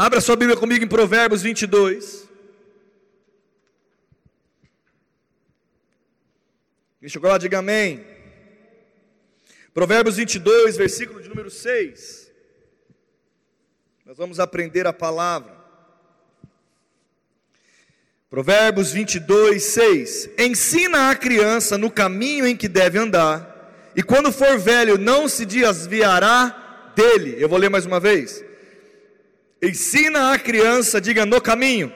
Abra sua Bíblia comigo em Provérbios 22. Quem chegou lá, diga amém. Provérbios 22, versículo de número 6. Nós vamos aprender a palavra. Provérbios 22, 6. Ensina a criança no caminho em que deve andar, e quando for velho, não se desviará dele. Eu vou ler mais uma vez. Ensina a criança, diga no caminho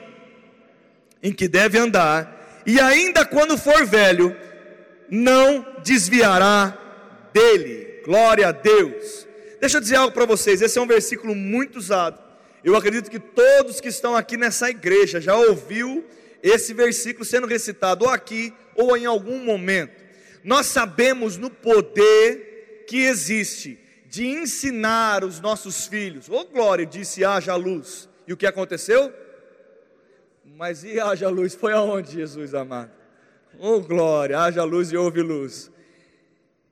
em que deve andar, e ainda quando for velho, não desviará dele. Glória a Deus. Deixa eu dizer algo para vocês, esse é um versículo muito usado. Eu acredito que todos que estão aqui nessa igreja já ouviu esse versículo sendo recitado ou aqui ou em algum momento. Nós sabemos no poder que existe de ensinar os nossos filhos. Ô oh, glória, disse haja luz. E o que aconteceu? Mas e haja luz foi aonde, Jesus amado? Ô oh, glória, haja luz e houve luz.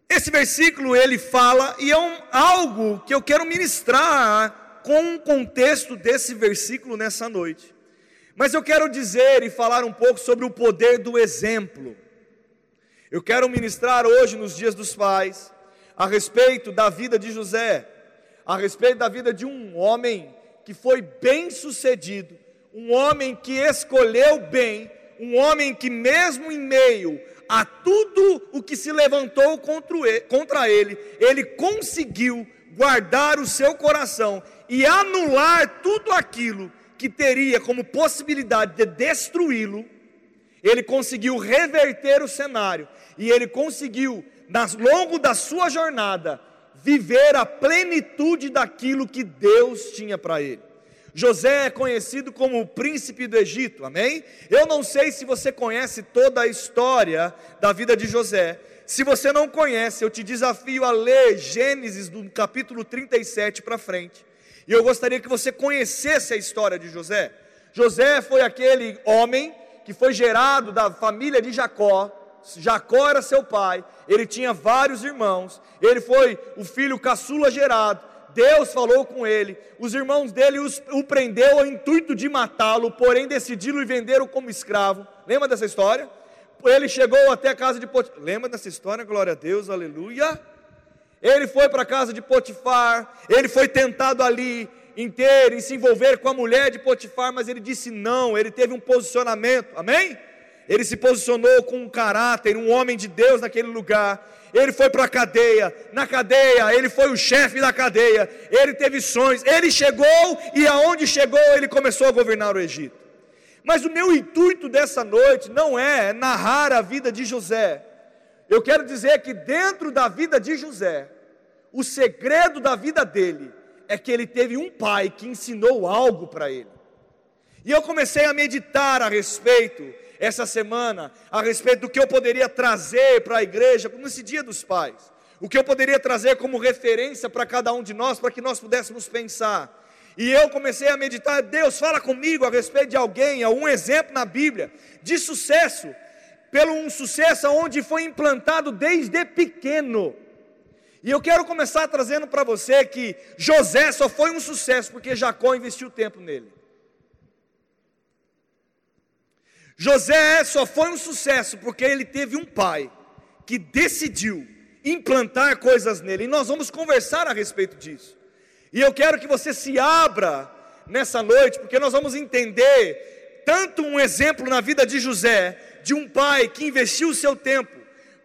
Esse versículo ele fala e é um, algo que eu quero ministrar com o contexto desse versículo nessa noite. Mas eu quero dizer e falar um pouco sobre o poder do exemplo. Eu quero ministrar hoje, nos dias dos pais, a respeito da vida de José, a respeito da vida de um homem que foi bem sucedido, um homem que escolheu bem, um homem que, mesmo em meio a tudo o que se levantou contra ele, ele conseguiu guardar o seu coração e anular tudo aquilo que teria como possibilidade de destruí-lo, ele conseguiu reverter o cenário e ele conseguiu, ao longo da sua jornada, viver a plenitude daquilo que Deus tinha para ele. José é conhecido como o príncipe do Egito, amém? Eu não sei se você conhece toda a história da vida de José. Se você não conhece, eu te desafio a ler Gênesis do capítulo 37 para frente. E eu gostaria que você conhecesse a história de José. José foi aquele homem que foi gerado da família de Jacó. Jacó era seu pai, ele tinha vários irmãos, ele foi o filho caçula gerado. Deus falou com ele, os irmãos dele os, o prendeu ao intuito de matá-lo, porém decidiram e venderam como escravo. Lembra dessa história? Ele chegou até a casa de Potifar. Lembra dessa história? Glória a Deus, aleluia. Ele foi para a casa de Potifar, ele foi tentado ali em ter, em se envolver com a mulher de Potifar, mas ele disse não, ele teve um posicionamento, amém? Ele se posicionou com um caráter, um homem de Deus naquele lugar. Ele foi para a cadeia, na cadeia, ele foi o chefe da cadeia, ele teve sonhos, ele chegou e aonde chegou, ele começou a governar o Egito. Mas o meu intuito dessa noite não é narrar a vida de José, eu quero dizer que dentro da vida de José, o segredo da vida dele é que ele teve um pai que ensinou algo para ele. E eu comecei a meditar a respeito, essa semana, a respeito do que eu poderia trazer para a igreja nesse dia dos pais. O que eu poderia trazer como referência para cada um de nós, para que nós pudéssemos pensar. E eu comecei a meditar, Deus, fala comigo a respeito de alguém, algum exemplo na Bíblia de sucesso, pelo um sucesso onde foi implantado desde pequeno. E eu quero começar trazendo para você que José só foi um sucesso porque Jacó investiu tempo nele. José só foi um sucesso porque ele teve um pai que decidiu implantar coisas nele. E nós vamos conversar a respeito disso. E eu quero que você se abra nessa noite, porque nós vamos entender tanto um exemplo na vida de José, de um pai que investiu o seu tempo,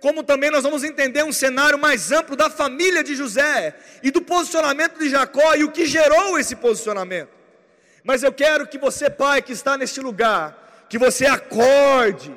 como também nós vamos entender um cenário mais amplo da família de José e do posicionamento de Jacó e o que gerou esse posicionamento. Mas eu quero que você, pai, que está neste lugar, que você acorde,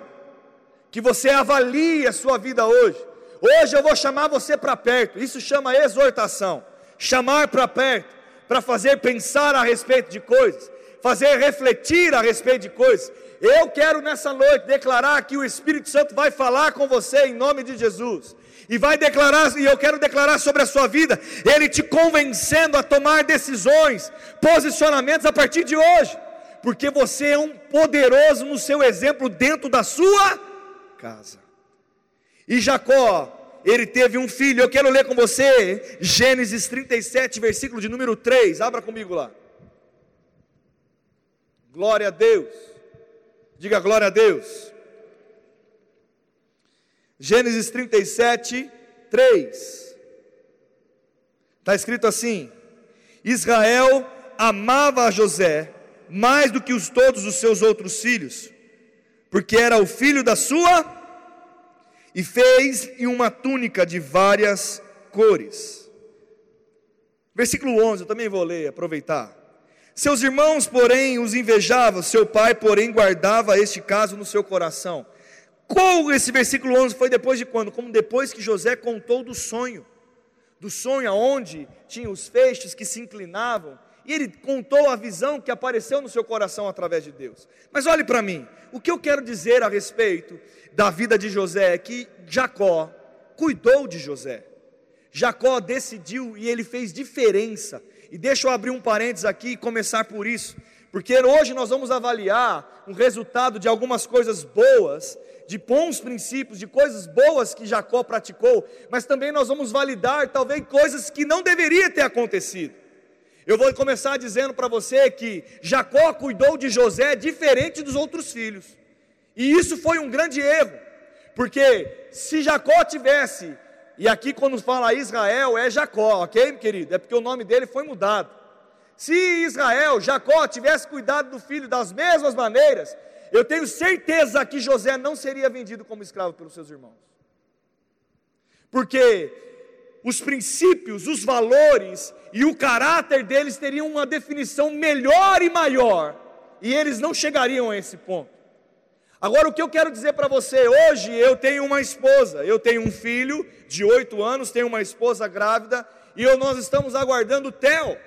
que você avalie a sua vida hoje. Hoje eu vou chamar você para perto, isso chama exortação. Chamar para perto, para fazer pensar a respeito de coisas, fazer refletir a respeito de coisas. Eu quero nessa noite declarar que o Espírito Santo vai falar com você em nome de Jesus. E vai declarar, e eu quero declarar sobre a sua vida, ele te convencendo a tomar decisões, posicionamentos a partir de hoje, porque você é um poderoso no seu exemplo dentro da sua casa. E Jacó, ele teve um filho, eu quero ler com você Gênesis 37, versículo de número 3, abra comigo lá. Glória a Deus. Diga glória a Deus. Gênesis 37, 3. Está escrito assim: Israel amava José mais do que os, todos os seus outros filhos, porque era o filho da sua, e fez-lhe uma túnica de várias cores. Versículo 11, eu também vou ler, aproveitar. Seus irmãos, porém, os invejavam, seu pai, porém, guardava este caso no seu coração. Qual esse versículo 11 foi depois de quando? Como depois que José contou do sonho, do sonho aonde tinha os feixes que se inclinavam, e ele contou a visão que apareceu no seu coração através de Deus. Mas olhe para mim, o que eu quero dizer a respeito da vida de José é que Jacó cuidou de José. Jacó decidiu e ele fez diferença. E deixa eu abrir um parênteses aqui e começar por isso, porque hoje nós vamos avaliar o resultado de algumas coisas boas de bons princípios, de coisas boas que Jacó praticou, mas também nós vamos validar talvez coisas que não deveria ter acontecido. Eu vou começar dizendo para você que Jacó cuidou de José diferente dos outros filhos. E isso foi um grande erro, porque se Jacó tivesse, e aqui quando fala Israel é Jacó, ok, querido? É porque o nome dele foi mudado. Se Israel, Jacó, tivesse cuidado do filho das mesmas maneiras, eu tenho certeza que José não seria vendido como escravo pelos seus irmãos. Porque os princípios, os valores e o caráter deles teriam uma definição melhor e maior, e eles não chegariam a esse ponto. Agora, o que eu quero dizer para você, hoje eu tenho uma esposa, eu tenho um filho de oito anos, tenho uma esposa grávida, e eu, nós estamos aguardando o Theo,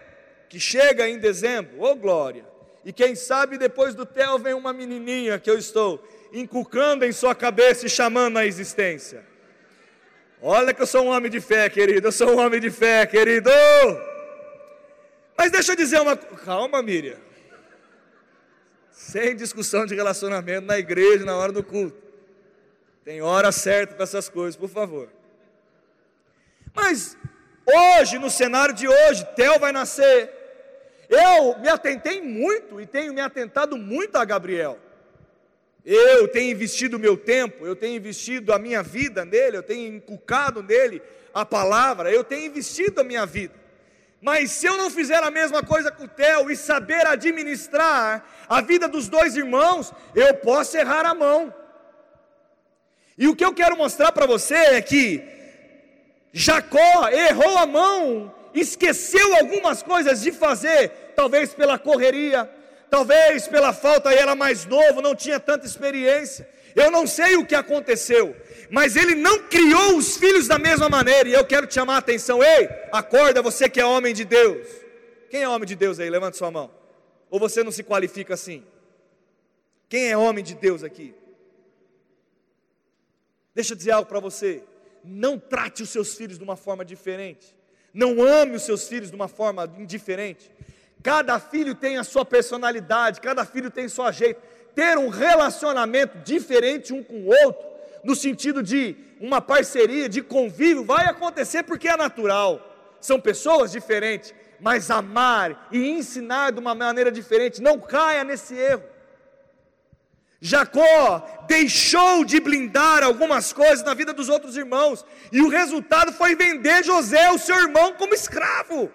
que chega em dezembro, ô oh, glória! E quem sabe depois do Theo vem uma menininha que eu estou encucando em sua cabeça e chamando à existência. Olha que eu sou um homem de fé, querido. Eu sou um homem de fé, querido. Mas deixa eu dizer uma calma, Miriam. Sem discussão de relacionamento na igreja na hora do culto. Tem hora certa para essas coisas, por favor. Mas hoje, no cenário de hoje, Theo vai nascer. Eu me atentei muito e tenho me atentado muito a Gabriel. Eu tenho investido o meu tempo, eu tenho investido a minha vida nele, eu tenho inculcado nele a palavra, eu tenho investido a minha vida. Mas se eu não fizer a mesma coisa com o Theo e saber administrar a vida dos dois irmãos, eu posso errar a mão. E o que eu quero mostrar para você é que Jacó errou a mão, esqueceu algumas coisas de fazer, talvez pela correria, talvez pela falta, ele era mais novo, não tinha tanta experiência. Eu não sei o que aconteceu, mas ele não criou os filhos da mesma maneira. E eu quero te chamar a atenção. Ei, acorda você que é homem de Deus. Quem é homem de Deus aí? Levante sua mão. Ou você não se qualifica assim? Quem é homem de Deus aqui? Deixa eu dizer algo para você. Não trate os seus filhos de uma forma diferente. Não ame os seus filhos de uma forma indiferente. Cada filho tem a sua personalidade, cada filho tem seu jeito. Ter um relacionamento diferente um com o outro, no sentido de uma parceria, de convívio, vai acontecer porque é natural. São pessoas diferentes, mas amar e ensinar de uma maneira diferente, não caia nesse erro. Jacó deixou de blindar algumas coisas na vida dos outros irmãos, e o resultado foi vender José, o seu irmão, como escravo.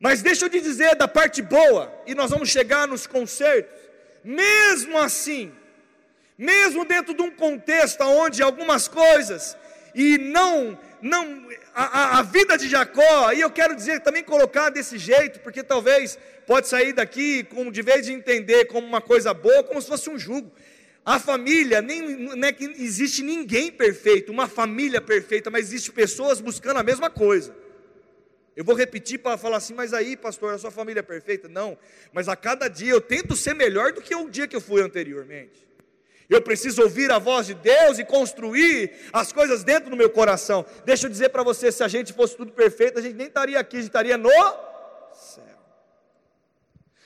Mas deixa eu te dizer da parte boa, e nós vamos chegar nos concertos. Mesmo assim, mesmo dentro de um contexto onde algumas coisas, e não, não a, a, vida de Jacó, e eu quero dizer também colocar desse jeito, porque talvez pode sair daqui, com, de vez de entender como uma coisa boa, como se fosse um jugo. A família, nem é que existe ninguém perfeito, uma família perfeita, mas existe pessoas buscando a mesma coisa. Eu vou repetir para falar assim, mas aí, pastor, a sua família é perfeita? Não, mas a cada dia eu tento ser melhor do que o dia que eu fui anteriormente. Eu preciso ouvir a voz de Deus e construir as coisas dentro do meu coração. Deixa eu dizer para você: se a gente fosse tudo perfeito, a gente nem estaria aqui, a gente estaria no.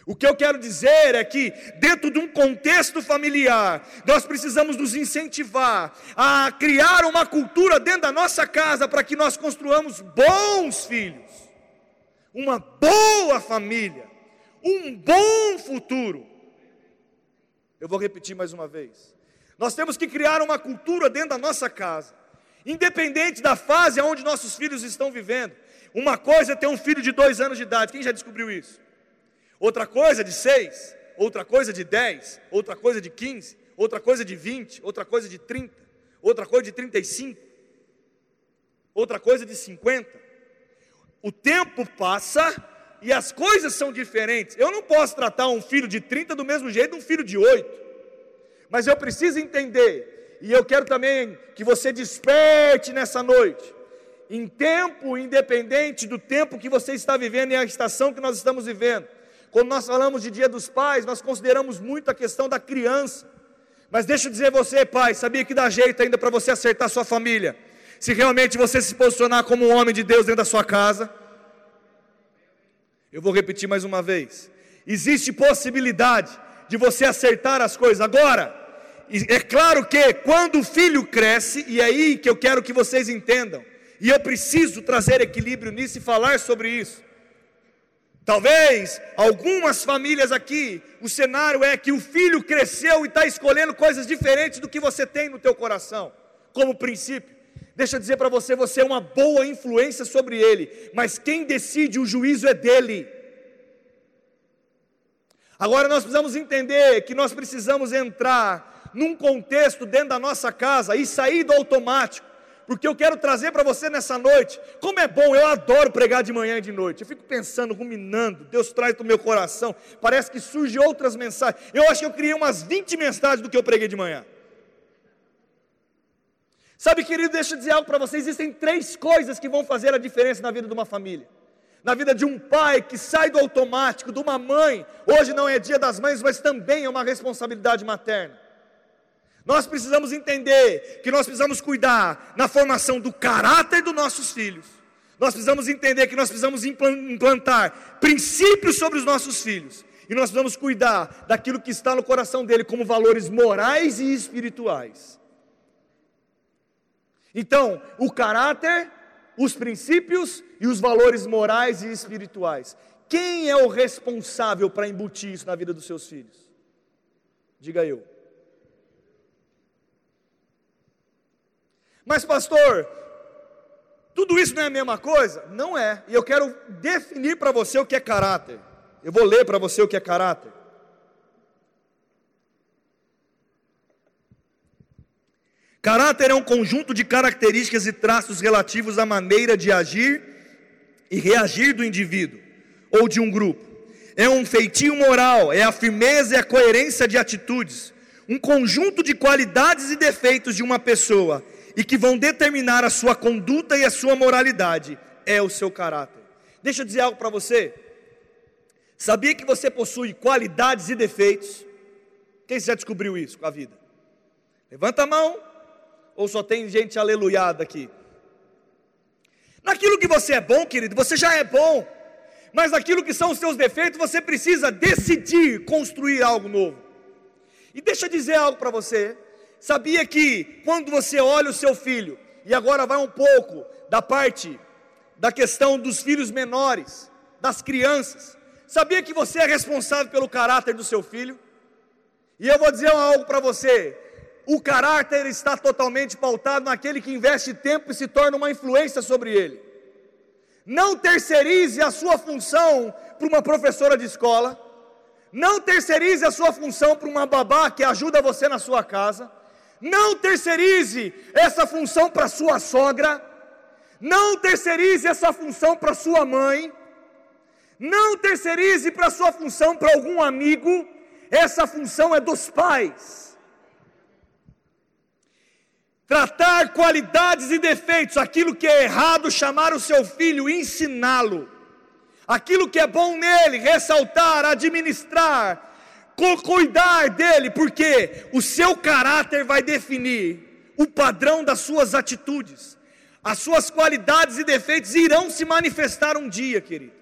O que eu quero dizer é que, dentro de um contexto familiar, nós precisamos nos incentivar a criar uma cultura dentro da nossa casa para que nós construamos bons filhos uma boa família, um bom futuro. Eu vou repetir mais uma vez. Nós temos que criar uma cultura dentro da nossa casa, independente da fase onde nossos filhos estão vivendo. Uma coisa é ter um filho de dois anos de idade, quem já descobriu isso? Outra coisa de seis, outra coisa de dez, outra coisa de quinze, outra coisa de vinte, outra coisa de trinta, outra coisa de trinta e cinco, outra coisa de cinquenta. O tempo passa e as coisas são diferentes. Eu não posso tratar um filho de 30 do mesmo jeito de um filho de 8. Mas eu preciso entender, e eu quero também que você desperte nessa noite, em tempo independente do tempo que você está vivendo e a estação que nós estamos vivendo. Quando nós falamos de Dia dos Pais, nós consideramos muito a questão da criança. Mas deixa eu dizer você, pai, sabia que dá jeito ainda para você acertar sua família? se realmente você se posicionar como um homem de Deus dentro da sua casa. Eu vou repetir mais uma vez: existe possibilidade de você acertar as coisas. Agora, é claro que quando o filho cresce, e é aí que eu quero que vocês entendam, e eu preciso trazer equilíbrio nisso e falar sobre isso. Talvez algumas famílias aqui, o cenário é que o filho cresceu e está escolhendo coisas diferentes do que você tem no teu coração, como princípio. Deixa eu dizer para você, você é uma boa influência sobre ele, mas quem decide o juízo é dele. Agora nós precisamos entender que nós precisamos entrar num contexto dentro da nossa casa e sair do automático, porque eu quero trazer para você nessa noite, como é bom, eu adoro pregar de manhã e de noite, eu fico pensando, ruminando, Deus traz para o meu coração, parece que surgem outras mensagens, eu acho que eu criei umas 20 mensagens do que eu preguei de manhã. Sabe, querido, deixa eu dizer algo para vocês: existem três coisas que vão fazer a diferença na vida de uma família. Na vida de um pai que sai do automático, de uma mãe, hoje não é dia das mães, mas também é uma responsabilidade materna. Nós precisamos entender que nós precisamos cuidar na formação do caráter dos nossos filhos. Nós precisamos entender que nós precisamos implantar princípios sobre os nossos filhos. E nós precisamos cuidar daquilo que está no coração dele como valores morais e espirituais. Então, o caráter, os princípios e os valores morais e espirituais. Quem é o responsável para embutir isso na vida dos seus filhos? Diga eu. Mas, pastor, tudo isso não é a mesma coisa? Não é. E eu quero definir para você o que é caráter. Eu vou ler para você o que é caráter. Caráter é um conjunto de características e traços relativos à maneira de agir e reagir do indivíduo ou de um grupo. É um feitio moral, é a firmeza e a coerência de atitudes, um conjunto de qualidades e defeitos de uma pessoa e que vão determinar a sua conduta e a sua moralidade, é o seu caráter. Deixa eu dizer algo para você. Sabia que você possui qualidades e defeitos? Quem já descobriu isso com a vida? Levanta a mão, ou só tem gente aleluiada aqui? Naquilo que você é bom, querido, você já é bom. Mas naquilo que são os seus defeitos, você precisa decidir construir algo novo. E deixa eu dizer algo para você. Sabia que quando você olha o seu filho, e agora vai um pouco da parte da questão dos filhos menores, das crianças. Sabia que você é responsável pelo caráter do seu filho? E eu vou dizer algo para você: o caráter está totalmente pautado naquele que investe tempo e se torna uma influência sobre ele. Não terceirize a sua função para uma professora de escola. Não terceirize a sua função para uma babá que ajuda você na sua casa. Não terceirize essa função para sua sogra. Não terceirize essa função para sua mãe. Não terceirize para sua função para algum amigo. Essa função é dos pais tratar qualidades e defeitos, aquilo que é errado, chamar o seu filho, ensiná-lo, aquilo que é bom nele, ressaltar, administrar, cuidar dele, porque o seu caráter vai definir o padrão das suas atitudes, as suas qualidades e defeitos irão se manifestar um dia, querido.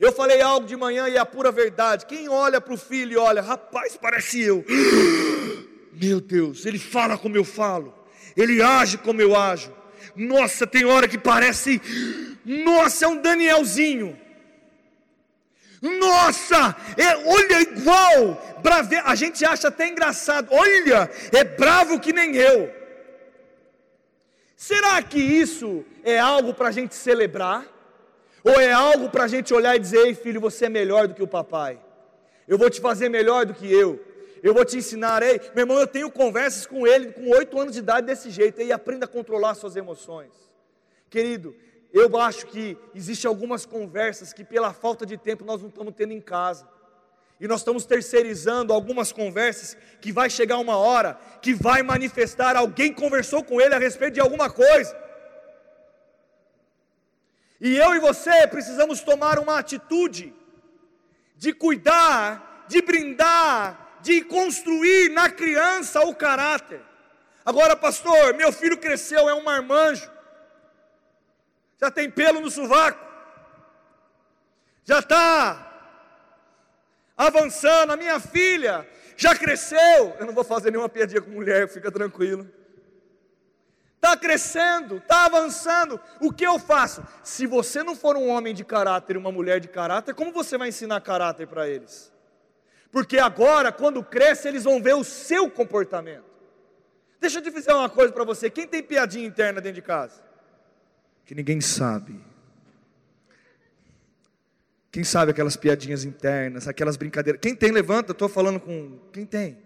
Eu falei algo de manhã e é a pura verdade. Quem olha para o filho e olha, rapaz, parece eu. Meu Deus, ele fala como eu falo ele age como eu ajo. Nossa, tem hora que parece, nossa, é um Danielzinho. Nossa, é, olha igual, brave, a gente acha até engraçado, olha, é bravo que nem eu. Será que isso é algo para a gente celebrar? Ou é algo para a gente olhar e dizer, ei filho, você é melhor do que o papai, eu vou te fazer melhor do que eu, eu vou te ensinar, ei, meu irmão, eu tenho conversas com ele com oito anos de idade desse jeito, e aprenda a controlar suas emoções. Querido, eu acho que existem algumas conversas que pela falta de tempo nós não estamos tendo em casa. E nós estamos terceirizando algumas conversas que vai chegar uma hora que vai manifestar alguém conversou com ele a respeito de alguma coisa. E eu e você precisamos tomar uma atitude de cuidar, de brindar, de construir na criança o caráter. Agora, pastor, meu filho cresceu, é um marmanjo já tem pelo no sovaco, já está avançando. A minha filha já cresceu. Eu não vou fazer nenhuma piadinha com mulher, fica tranquilo. Está crescendo, está avançando. O que eu faço? Se você não for um homem de caráter e uma mulher de caráter, como você vai ensinar caráter para eles? Porque agora, quando cresce, eles vão ver o seu comportamento. Deixa eu te dizer uma coisa para você: quem tem piadinha interna dentro de casa? Que ninguém sabe. Quem sabe aquelas piadinhas internas, aquelas brincadeiras. Quem tem, levanta, estou falando com. Quem tem?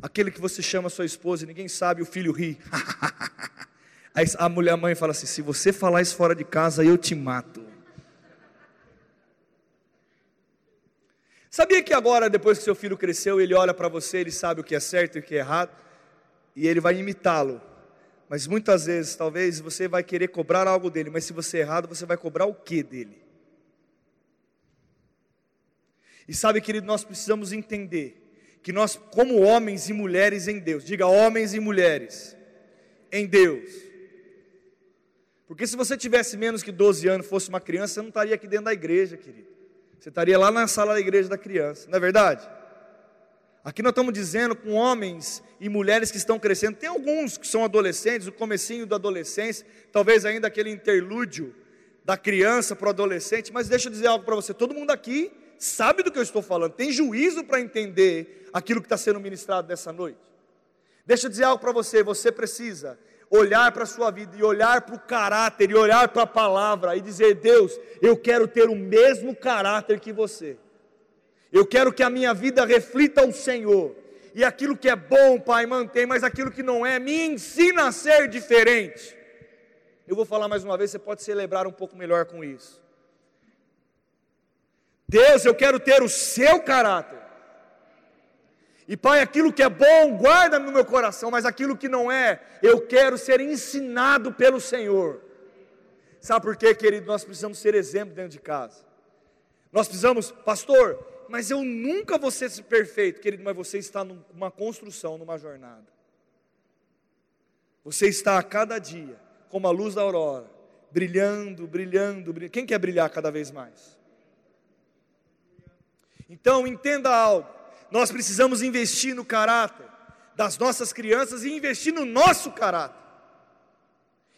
Aquele que você chama sua esposa e ninguém sabe, o filho ri. Aí a mulher, a mãe fala assim: se você falar isso fora de casa, eu te mato. Sabia que agora, depois que seu filho cresceu, ele olha para você, ele sabe o que é certo e o que é errado, e ele vai imitá-lo. Mas muitas vezes, talvez você vai querer cobrar algo dele, mas se você é errado, você vai cobrar o que dele? E sabe, querido, nós precisamos entender que nós, como homens e mulheres em Deus, diga homens e mulheres em Deus. Porque se você tivesse menos que 12 anos, fosse uma criança, você não estaria aqui dentro da igreja, querido. Você estaria lá na sala da igreja da criança, não é verdade? Aqui nós estamos dizendo com homens e mulheres que estão crescendo. Tem alguns que são adolescentes, o comecinho da adolescência, talvez ainda aquele interlúdio da criança para o adolescente, mas deixa eu dizer algo para você. Todo mundo aqui sabe do que eu estou falando, tem juízo para entender aquilo que está sendo ministrado nessa noite. Deixa eu dizer algo para você, você precisa olhar para a sua vida e olhar para o caráter e olhar para a palavra e dizer: Deus, eu quero ter o mesmo caráter que você. Eu quero que a minha vida reflita o Senhor. E aquilo que é bom, Pai, mantém, mas aquilo que não é, me ensina a ser diferente. Eu vou falar mais uma vez, você pode celebrar um pouco melhor com isso. Deus, eu quero ter o seu caráter. E Pai, aquilo que é bom, guarda no meu coração, mas aquilo que não é, eu quero ser ensinado pelo Senhor. Sabe por quê, querido? Nós precisamos ser exemplo dentro de casa. Nós precisamos, pastor, mas eu nunca vou ser perfeito, querido, mas você está numa construção, numa jornada. Você está a cada dia, como a luz da aurora, brilhando, brilhando, brilhando. Quem quer brilhar cada vez mais? Então, entenda algo. Nós precisamos investir no caráter das nossas crianças e investir no nosso caráter.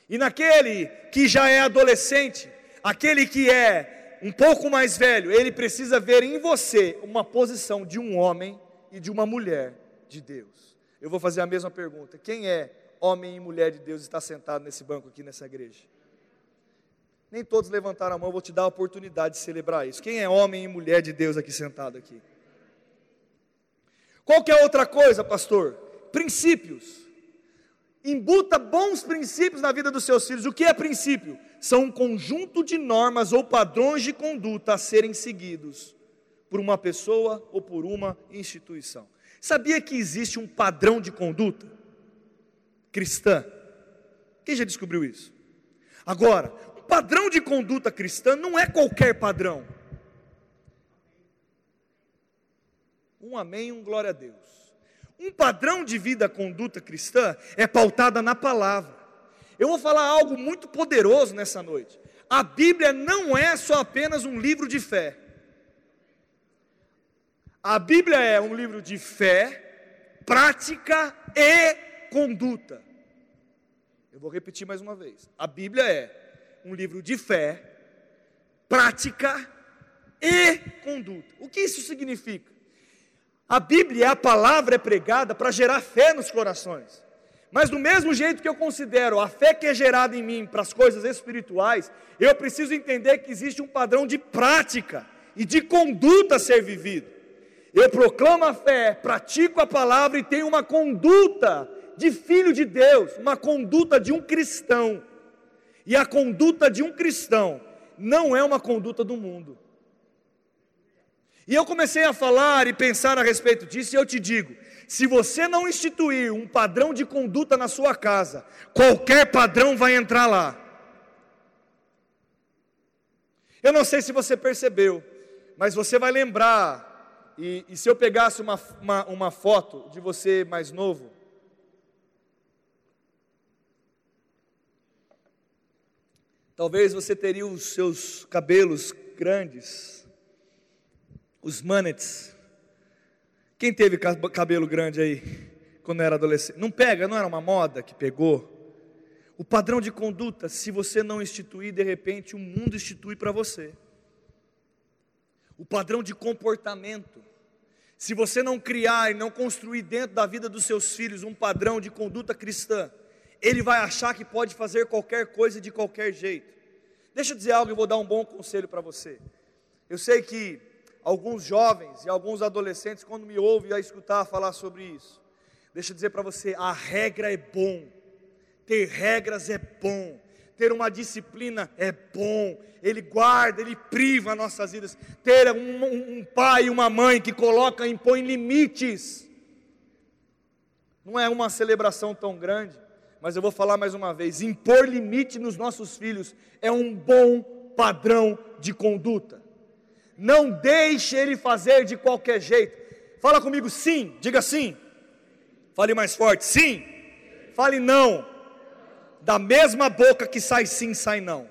E naquele que já é adolescente, aquele que é um pouco mais velho, ele precisa ver em você uma posição de um homem e de uma mulher de Deus. Eu vou fazer a mesma pergunta: quem é homem e mulher de Deus está sentado nesse banco aqui nessa igreja? Nem todos levantaram a mão, eu vou te dar a oportunidade de celebrar isso. Quem é homem e mulher de Deus aqui sentado aqui? Qual que é outra coisa, pastor? Princípios. Embuta bons princípios na vida dos seus filhos. O que é princípio? São um conjunto de normas ou padrões de conduta a serem seguidos por uma pessoa ou por uma instituição. Sabia que existe um padrão de conduta cristã? Quem já descobriu isso? Agora, um padrão de conduta cristã não é qualquer padrão. Um amém, um glória a Deus. Um padrão de vida, conduta cristã é pautada na palavra. Eu vou falar algo muito poderoso nessa noite. A Bíblia não é só apenas um livro de fé. A Bíblia é um livro de fé, prática e conduta. Eu vou repetir mais uma vez. A Bíblia é um livro de fé, prática e conduta. O que isso significa? A Bíblia, a palavra é pregada para gerar fé nos corações. Mas do mesmo jeito que eu considero a fé que é gerada em mim para as coisas espirituais, eu preciso entender que existe um padrão de prática e de conduta a ser vivido. Eu proclamo a fé, pratico a palavra e tenho uma conduta de filho de Deus, uma conduta de um cristão. E a conduta de um cristão não é uma conduta do mundo. E eu comecei a falar e pensar a respeito disso, e eu te digo: se você não instituir um padrão de conduta na sua casa, qualquer padrão vai entrar lá. Eu não sei se você percebeu, mas você vai lembrar, e, e se eu pegasse uma, uma, uma foto de você mais novo, talvez você teria os seus cabelos grandes, os manetes. Quem teve cabelo grande aí quando era adolescente? Não pega, não era uma moda que pegou? O padrão de conduta, se você não instituir, de repente o mundo institui para você. O padrão de comportamento, se você não criar e não construir dentro da vida dos seus filhos um padrão de conduta cristã, ele vai achar que pode fazer qualquer coisa de qualquer jeito. Deixa eu dizer algo e vou dar um bom conselho para você. Eu sei que alguns jovens e alguns adolescentes, quando me ouvem a escutar falar sobre isso, deixa eu dizer para você: a regra é bom, ter regras é bom, ter uma disciplina é bom, ele guarda, ele priva nossas vidas. Ter um, um pai e uma mãe que coloca, impõe limites, não é uma celebração tão grande, mas eu vou falar mais uma vez: impor limite nos nossos filhos é um bom padrão de conduta não deixe ele fazer de qualquer jeito. Fala comigo, sim, diga sim. Fale mais forte, sim. Fale não. Da mesma boca que sai sim, sai não.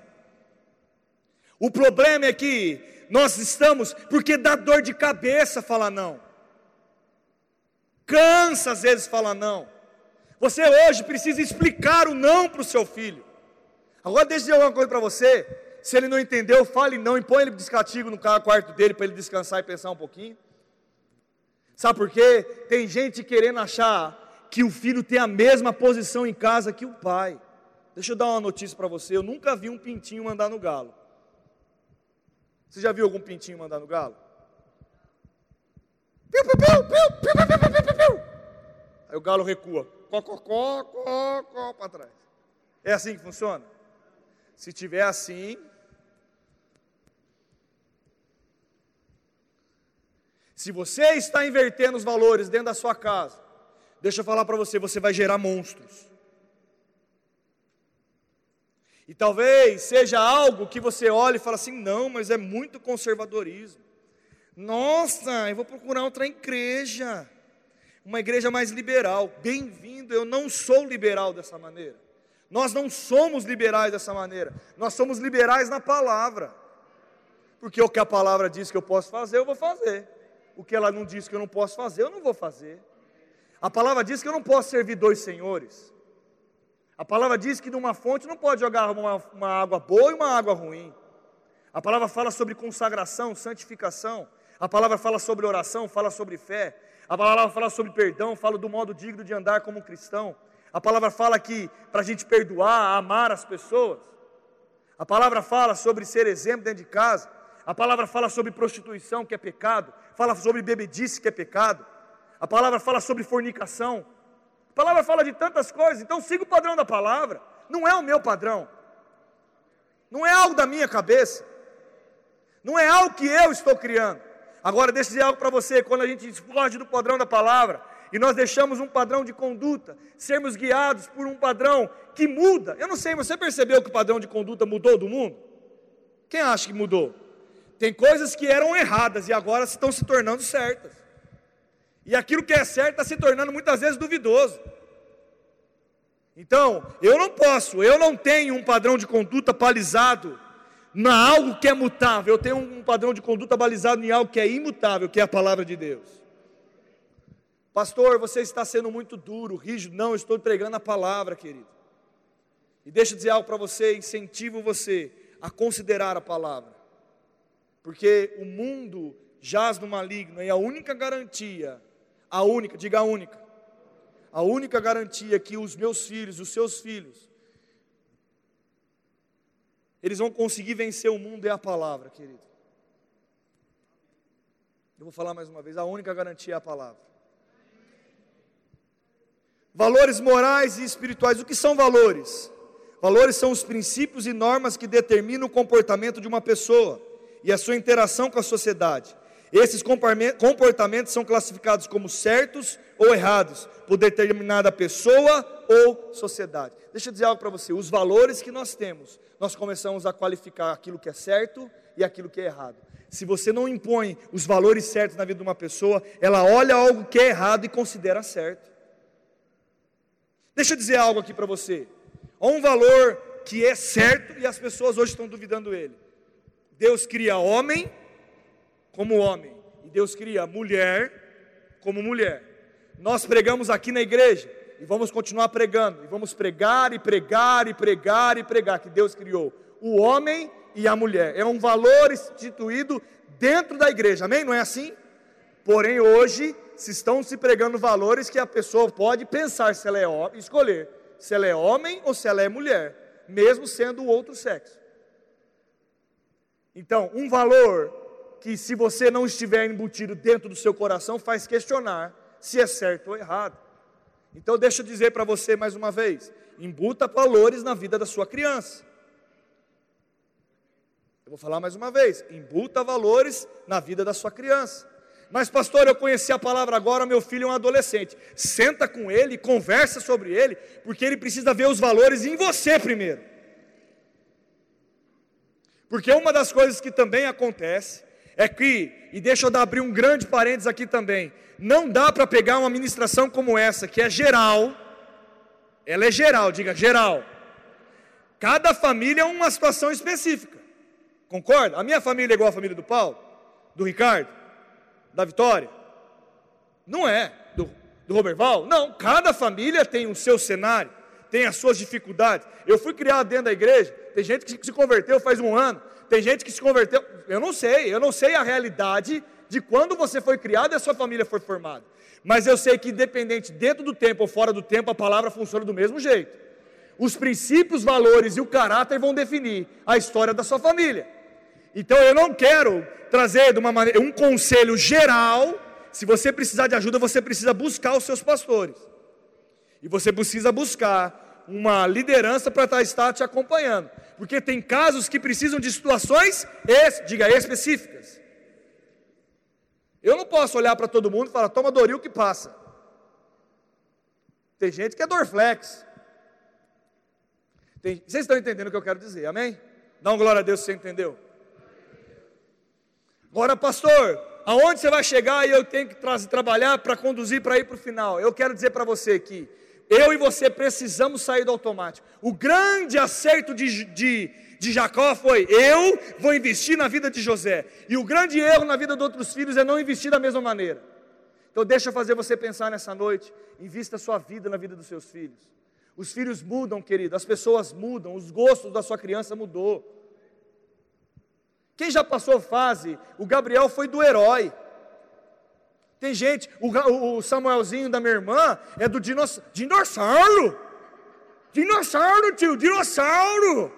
O problema é que nós estamos, porque dá dor de cabeça falar não. Cansa às vezes falar não. Você hoje precisa explicar o não para o seu filho. Agora deixa eu dizer uma coisa para você. Se ele não entendeu, fale não e põe ele de castigo no quarto dele para ele descansar e pensar um pouquinho. Sabe por quê? Tem gente querendo achar que o filho tem a mesma posição em casa que o pai. Deixa eu dar uma notícia para você: eu nunca vi um pintinho mandar no galo. Você já viu algum pintinho mandar no galo? Piu, piu, piu, Aí o galo recua. Cococó, cocó, para trás. É assim que funciona? Se tiver assim, Se você está invertendo os valores dentro da sua casa, deixa eu falar para você, você vai gerar monstros. E talvez seja algo que você olhe e fala assim: não, mas é muito conservadorismo. Nossa, eu vou procurar outra igreja, uma igreja mais liberal. Bem-vindo, eu não sou liberal dessa maneira. Nós não somos liberais dessa maneira. Nós somos liberais na palavra. Porque o que a palavra diz que eu posso fazer, eu vou fazer o que ela não diz que eu não posso fazer, eu não vou fazer. A palavra diz que eu não posso servir dois senhores. A palavra diz que numa fonte não pode jogar uma, uma água boa e uma água ruim. A palavra fala sobre consagração, santificação. A palavra fala sobre oração, fala sobre fé. A palavra fala sobre perdão, fala do modo digno de andar como cristão. A palavra fala que para a gente perdoar, amar as pessoas. A palavra fala sobre ser exemplo dentro de casa. A palavra fala sobre prostituição, que é pecado, fala sobre bebedice, que é pecado. A palavra fala sobre fornicação. A palavra fala de tantas coisas, então siga o padrão da palavra. Não é o meu padrão. Não é algo da minha cabeça. Não é algo que eu estou criando. Agora, deixa eu dizer algo para você: quando a gente foge do padrão da palavra e nós deixamos um padrão de conduta, sermos guiados por um padrão que muda. Eu não sei, você percebeu que o padrão de conduta mudou do mundo? Quem acha que mudou? Tem coisas que eram erradas e agora estão se tornando certas. E aquilo que é certo está se tornando muitas vezes duvidoso. Então, eu não posso, eu não tenho um padrão de conduta balizado na algo que é mutável. Eu tenho um padrão de conduta balizado em algo que é imutável, que é a palavra de Deus. Pastor, você está sendo muito duro, rígido. Não, eu estou entregando a palavra, querido. E deixa eu dizer algo para você, incentivo você a considerar a palavra. Porque o mundo jaz no maligno e a única garantia, a única, diga a única, a única garantia que os meus filhos, os seus filhos, eles vão conseguir vencer o mundo é a palavra, querido. Eu vou falar mais uma vez, a única garantia é a palavra. Valores morais e espirituais. O que são valores? Valores são os princípios e normas que determinam o comportamento de uma pessoa e a sua interação com a sociedade. Esses comportamentos são classificados como certos ou errados por determinada pessoa ou sociedade. Deixa eu dizer algo para você: os valores que nós temos, nós começamos a qualificar aquilo que é certo e aquilo que é errado. Se você não impõe os valores certos na vida de uma pessoa, ela olha algo que é errado e considera certo. Deixa eu dizer algo aqui para você. Há um valor que é certo e as pessoas hoje estão duvidando dele. Deus cria homem como homem e Deus cria mulher como mulher. Nós pregamos aqui na igreja e vamos continuar pregando e vamos pregar e pregar e pregar e pregar que Deus criou o homem e a mulher. É um valor instituído dentro da igreja. Amém? Não é assim? Porém hoje se estão se pregando valores que a pessoa pode pensar se ela é escolher se ela é homem ou se ela é mulher, mesmo sendo o outro sexo. Então, um valor que se você não estiver embutido dentro do seu coração faz questionar se é certo ou errado. Então, deixa eu dizer para você mais uma vez: embuta valores na vida da sua criança. Eu vou falar mais uma vez: embuta valores na vida da sua criança. Mas, pastor, eu conheci a palavra agora, meu filho é um adolescente. Senta com ele, conversa sobre ele, porque ele precisa ver os valores em você primeiro. Porque uma das coisas que também acontece é que, e deixa eu abrir um grande parênteses aqui também, não dá para pegar uma ministração como essa, que é geral, ela é geral, diga geral. Cada família é uma situação específica, concorda? A minha família é igual à família do Paulo, do Ricardo da vitória? Não é. Do, do Roberval? Não. Cada família tem o seu cenário, tem as suas dificuldades. Eu fui criado dentro da igreja, tem gente que se converteu faz um ano, tem gente que se converteu. Eu não sei, eu não sei a realidade de quando você foi criado e a sua família foi formada. Mas eu sei que, independente, dentro do tempo ou fora do tempo, a palavra funciona do mesmo jeito. Os princípios, valores e o caráter vão definir a história da sua família. Então eu não quero trazer de uma maneira, um conselho geral. Se você precisar de ajuda, você precisa buscar os seus pastores. E você precisa buscar uma liderança para estar te acompanhando. Porque tem casos que precisam de situações, diga, específicas. Eu não posso olhar para todo mundo e falar, toma Doril que passa. Tem gente que é Dorflex. Tem, vocês estão entendendo o que eu quero dizer, amém? Dá uma glória a Deus se você entendeu. Agora, pastor, aonde você vai chegar e eu tenho que tra trabalhar para conduzir para ir para o final? Eu quero dizer para você que eu e você precisamos sair do automático. O grande acerto de, de, de Jacó foi: eu vou investir na vida de José. E o grande erro na vida de outros filhos é não investir da mesma maneira. Então, deixa eu fazer você pensar nessa noite. Invista a sua vida na vida dos seus filhos. Os filhos mudam, querido, as pessoas mudam, os gostos da sua criança mudou. Quem já passou fase, o Gabriel foi do herói. Tem gente, o, Samuelzinho da minha irmã é do dinos, dinossauro. Dinossauro, tio, dinossauro.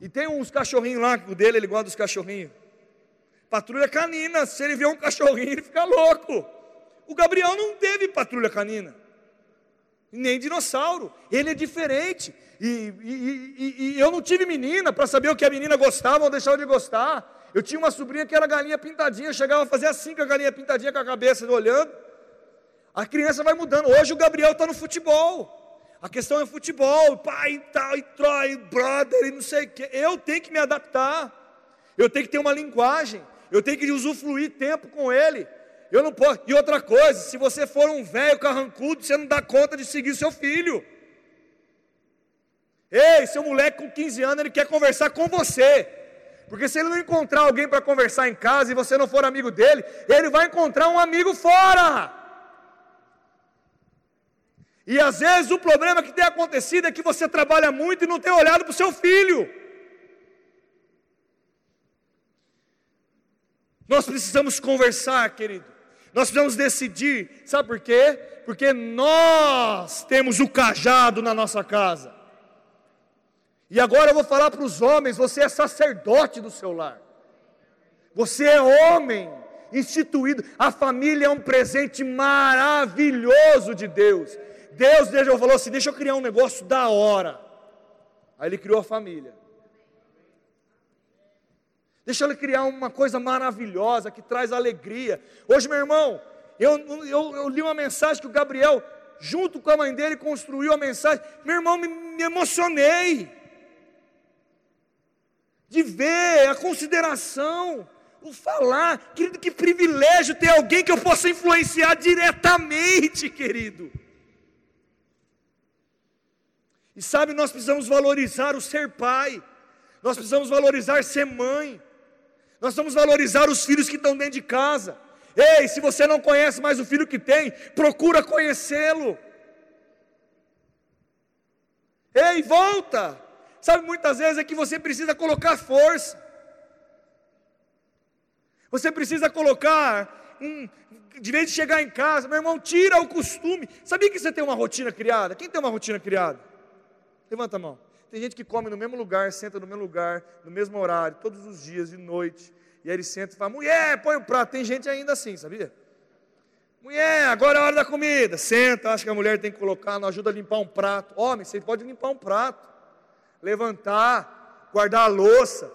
E tem uns cachorrinhos lá, o dele, ele gosta dos cachorrinhos. Patrulha canina, se ele vê um cachorrinho, ele fica louco. O Gabriel não teve patrulha canina, nem dinossauro, ele é diferente. E, e, e, e eu não tive menina para saber o que a menina gostava ou deixava de gostar. Eu tinha uma sobrinha que era galinha pintadinha, chegava a fazer assim com a galinha pintadinha com a cabeça olhando. A criança vai mudando. Hoje o Gabriel está no futebol. A questão é futebol, pai e tal, e trói, brother, e não sei o quê. Eu tenho que me adaptar. Eu tenho que ter uma linguagem. Eu tenho que usufruir tempo com ele. Eu não posso. E outra coisa, se você for um velho carrancudo, você não dá conta de seguir seu filho. Ei, seu moleque com 15 anos, ele quer conversar com você. Porque se ele não encontrar alguém para conversar em casa e você não for amigo dele, ele vai encontrar um amigo fora. E às vezes o problema que tem acontecido é que você trabalha muito e não tem olhado para o seu filho. Nós precisamos conversar, querido. Nós precisamos decidir. Sabe por quê? Porque nós temos o cajado na nossa casa. E agora eu vou falar para os homens: você é sacerdote do seu lar. Você é homem instituído. A família é um presente maravilhoso de Deus. Deus desde falou assim: deixa eu criar um negócio da hora. Aí ele criou a família. Deixa ele criar uma coisa maravilhosa que traz alegria. Hoje, meu irmão, eu, eu, eu, li uma mensagem que o Gabriel, junto com a mãe dele, construiu a mensagem. Meu irmão, me, me emocionei de ver a consideração, o falar. Querido, que privilégio ter alguém que eu possa influenciar diretamente, querido. E sabe, nós precisamos valorizar o ser pai, nós precisamos valorizar ser mãe. Nós vamos valorizar os filhos que estão dentro de casa. Ei, se você não conhece mais o filho que tem, procura conhecê-lo. Ei, volta. Sabe, muitas vezes é que você precisa colocar força. Você precisa colocar um, de vez de chegar em casa, meu irmão, tira o costume. Sabia que você tem uma rotina criada? Quem tem uma rotina criada? Levanta a mão. Tem gente que come no mesmo lugar, senta no mesmo lugar, no mesmo horário, todos os dias, de noite. E aí ele senta e fala: mulher, põe o prato. Tem gente ainda assim, sabia? Mulher, agora é a hora da comida. Senta, acha que a mulher tem que colocar, não ajuda a limpar um prato. Homem, você pode limpar um prato, levantar, guardar a louça.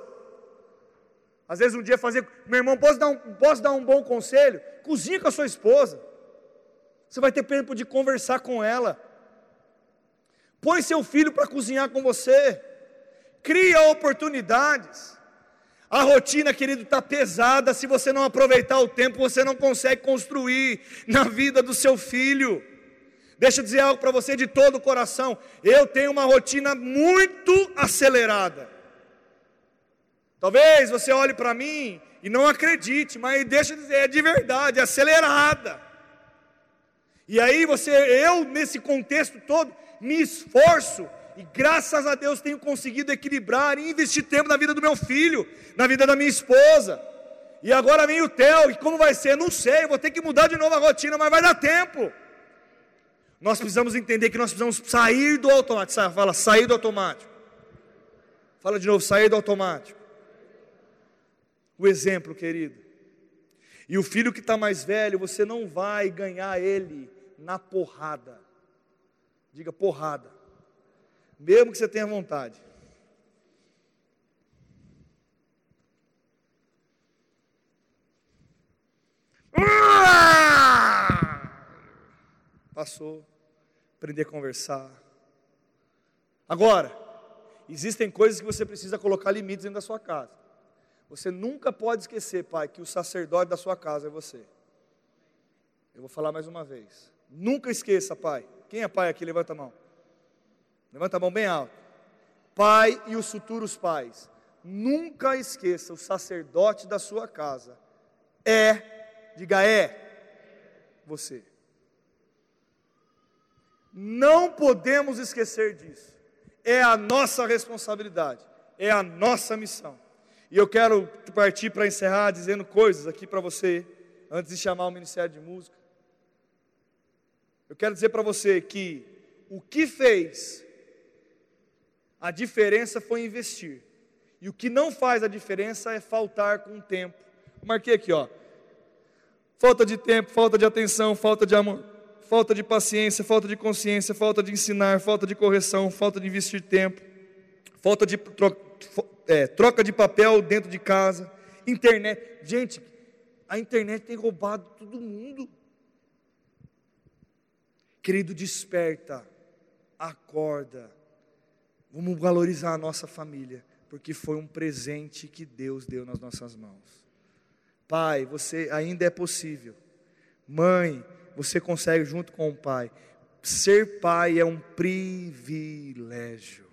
Às vezes um dia fazer, meu irmão, posso dar um, posso dar um bom conselho? Cozinha com a sua esposa. Você vai ter tempo de conversar com ela. Põe seu filho para cozinhar com você. Cria oportunidades. A rotina, querido, está pesada. Se você não aproveitar o tempo, você não consegue construir na vida do seu filho. Deixa eu dizer algo para você de todo o coração. Eu tenho uma rotina muito acelerada. Talvez você olhe para mim e não acredite, mas deixa eu dizer, é de verdade, é acelerada. E aí você, eu nesse contexto todo, me esforço e graças a Deus tenho conseguido equilibrar e investir tempo na vida do meu filho, na vida da minha esposa. E agora vem o Theo, e como vai ser? Não sei, vou ter que mudar de novo a rotina, mas vai dar tempo. Nós precisamos entender que nós precisamos sair do automático. Fala, sair do automático. Fala de novo, sair do automático. O exemplo, querido. E o filho que está mais velho, você não vai ganhar ele na porrada. Diga porrada. Mesmo que você tenha vontade. Passou. Aprender a conversar. Agora, existem coisas que você precisa colocar limites dentro da sua casa. Você nunca pode esquecer, pai, que o sacerdote da sua casa é você. Eu vou falar mais uma vez. Nunca esqueça, pai. Quem é pai aqui? Levanta a mão. Levanta a mão bem alto. Pai e os futuros pais. Nunca esqueça, o sacerdote da sua casa é, diga é, você. Não podemos esquecer disso. É a nossa responsabilidade, é a nossa missão. E eu quero partir para encerrar dizendo coisas aqui para você, antes de chamar o Ministério de Música. Eu quero dizer para você que o que fez a diferença foi investir. E o que não faz a diferença é faltar com o tempo. Marquei aqui, ó. Falta de tempo, falta de atenção, falta de amor, falta de paciência, falta de consciência, falta de ensinar, falta de correção, falta de investir tempo, falta de tro é, troca de papel dentro de casa, internet. Gente, a internet tem roubado todo mundo. Querido, desperta, acorda. Vamos valorizar a nossa família, porque foi um presente que Deus deu nas nossas mãos. Pai, você ainda é possível. Mãe, você consegue junto com o pai. Ser pai é um privilégio.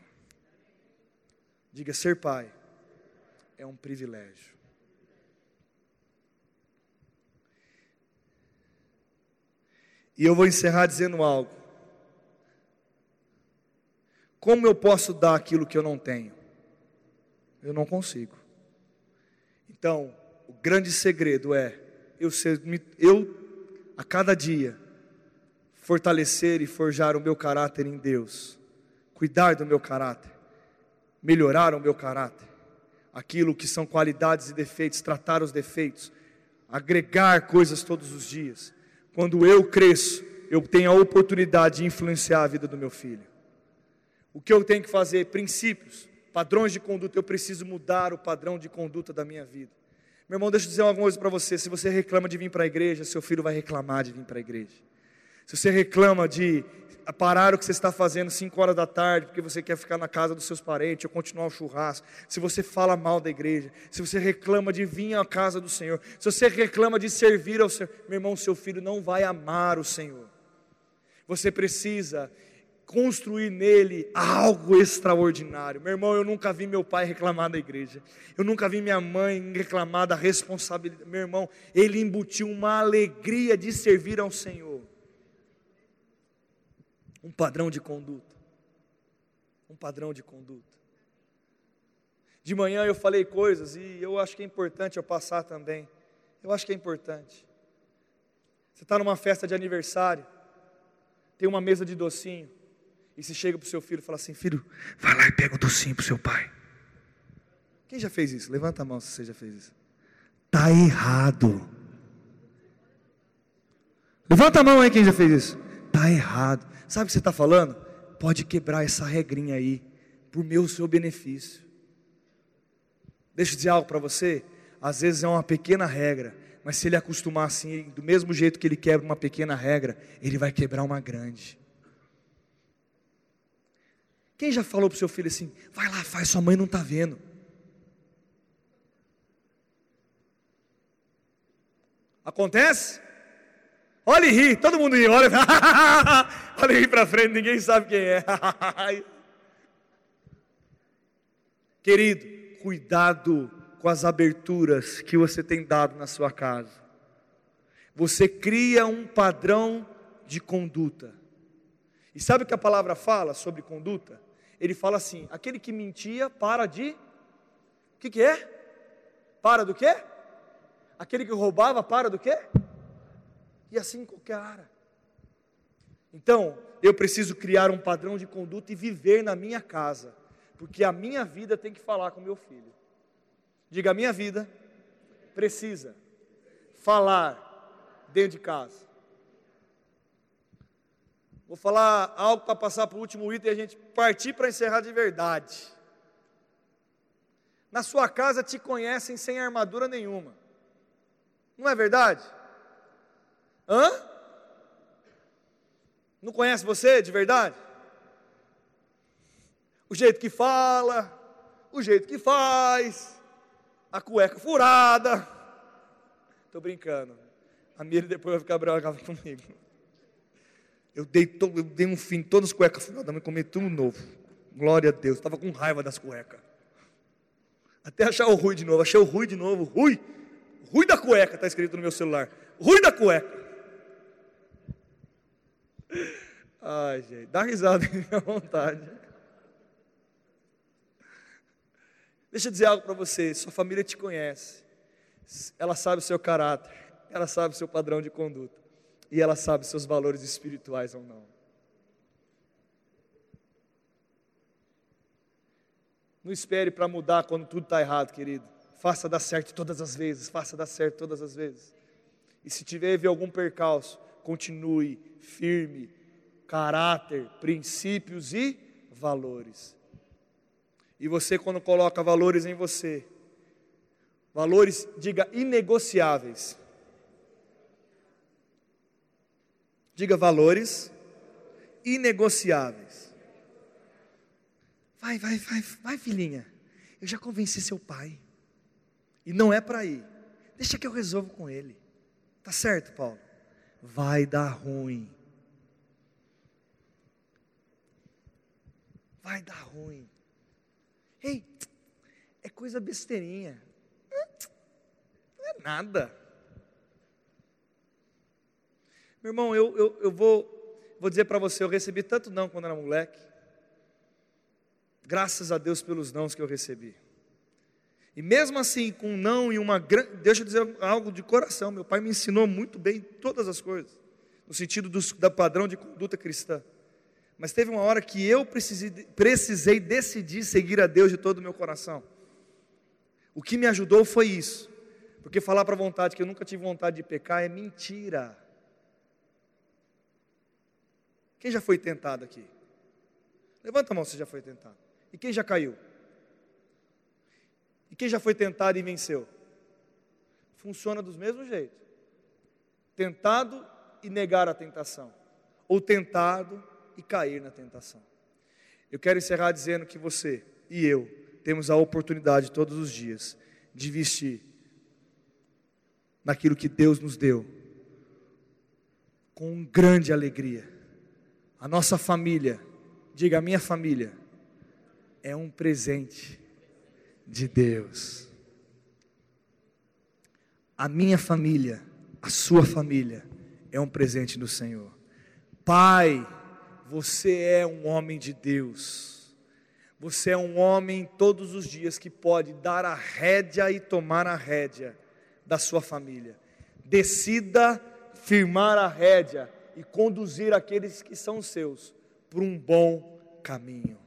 Diga, ser pai é um privilégio. E eu vou encerrar dizendo algo. Como eu posso dar aquilo que eu não tenho? Eu não consigo. Então, o grande segredo é eu, ser, eu a cada dia fortalecer e forjar o meu caráter em Deus, cuidar do meu caráter, melhorar o meu caráter, aquilo que são qualidades e defeitos, tratar os defeitos, agregar coisas todos os dias. Quando eu cresço, eu tenho a oportunidade de influenciar a vida do meu filho. O que eu tenho que fazer? Princípios, padrões de conduta. Eu preciso mudar o padrão de conduta da minha vida. Meu irmão, deixa eu dizer uma coisa para você: se você reclama de vir para a igreja, seu filho vai reclamar de vir para a igreja. Se você reclama de parar o que você está fazendo 5 horas da tarde, porque você quer ficar na casa dos seus parentes ou continuar o churrasco, se você fala mal da igreja, se você reclama de vir à casa do Senhor, se você reclama de servir ao Senhor, meu irmão, seu filho não vai amar o Senhor. Você precisa construir nele algo extraordinário. Meu irmão, eu nunca vi meu pai reclamar da igreja. Eu nunca vi minha mãe reclamar da responsabilidade. Meu irmão, ele embutiu uma alegria de servir ao Senhor. Um padrão de conduta. Um padrão de conduta. De manhã eu falei coisas e eu acho que é importante eu passar também. Eu acho que é importante. Você está numa festa de aniversário, tem uma mesa de docinho. E se chega para o seu filho e fala assim: Filho, vai lá e pega o docinho para o seu pai. Quem já fez isso? Levanta a mão se você já fez isso. Está errado. Levanta a mão aí quem já fez isso. Está errado. Sabe o que você está falando? Pode quebrar essa regrinha aí, por meu seu benefício. Deixa eu dizer algo para você. Às vezes é uma pequena regra, mas se ele acostumar assim, do mesmo jeito que ele quebra uma pequena regra, ele vai quebrar uma grande. Quem já falou para o seu filho assim: vai lá, faz, sua mãe não está vendo. Acontece? Olha e ri, todo mundo ri, olha, olha e ri para frente, ninguém sabe quem é. Querido, cuidado com as aberturas que você tem dado na sua casa. Você cria um padrão de conduta. E sabe o que a palavra fala sobre conduta? Ele fala assim: aquele que mentia para de. O que, que é? Para do quê? Aquele que roubava para do quê? E assim qualquer área. Então, eu preciso criar um padrão de conduta e viver na minha casa, porque a minha vida tem que falar com meu filho. Diga, a minha vida precisa falar dentro de casa. Vou falar algo para passar para o último item e a gente partir para encerrar de verdade. Na sua casa te conhecem sem armadura nenhuma. Não é verdade? Hã? Não conhece você de verdade? O jeito que fala, o jeito que faz, a cueca furada. Estou brincando. A Miri depois vai ficar brava comigo. Eu dei, eu dei um fim todas as cuecas furadas, mas comi tudo novo. Glória a Deus. Estava com raiva das cuecas. Até achar o Rui de novo. Achei o Rui de novo. Rui. Rui da cueca está escrito no meu celular. Rui da cueca. Ai, gente. Dá risada à vontade. Deixa eu dizer algo para você. Sua família te conhece. Ela sabe o seu caráter. Ela sabe o seu padrão de conduta e ela sabe seus valores espirituais ou não. Não espere para mudar quando tudo está errado, querido. Faça dar certo todas as vezes, faça dar certo todas as vezes. E se tiver algum percalço, continue firme, caráter, princípios e valores. E você, quando coloca valores em você, valores, diga inegociáveis, Diga valores inegociáveis. Vai, vai, vai, vai, filhinha. Eu já convenci seu pai. E não é para ir. Deixa que eu resolvo com ele. Tá certo, Paulo? Vai dar ruim. Vai dar ruim. Ei, é coisa besteirinha. Não é nada. Meu irmão, eu, eu, eu vou, vou dizer para você, eu recebi tanto não quando era moleque. Graças a Deus pelos nãos que eu recebi. E mesmo assim, com um não e uma grande. Deixa eu dizer algo de coração. Meu pai me ensinou muito bem todas as coisas, no sentido do da padrão de conduta cristã. Mas teve uma hora que eu precisei, precisei decidir seguir a Deus de todo o meu coração. O que me ajudou foi isso. Porque falar para a vontade que eu nunca tive vontade de pecar é mentira. Quem já foi tentado aqui? Levanta a mão se já foi tentado. E quem já caiu? E quem já foi tentado e venceu? Funciona dos mesmos jeitos. Tentado e negar a tentação. Ou tentado e cair na tentação. Eu quero encerrar dizendo que você e eu temos a oportunidade todos os dias de vestir naquilo que Deus nos deu, com grande alegria. A nossa família, diga a minha família, é um presente de Deus. A minha família, a sua família, é um presente do Senhor. Pai, você é um homem de Deus. Você é um homem todos os dias que pode dar a rédea e tomar a rédea da sua família. Decida firmar a rédea e conduzir aqueles que são seus por um bom caminho.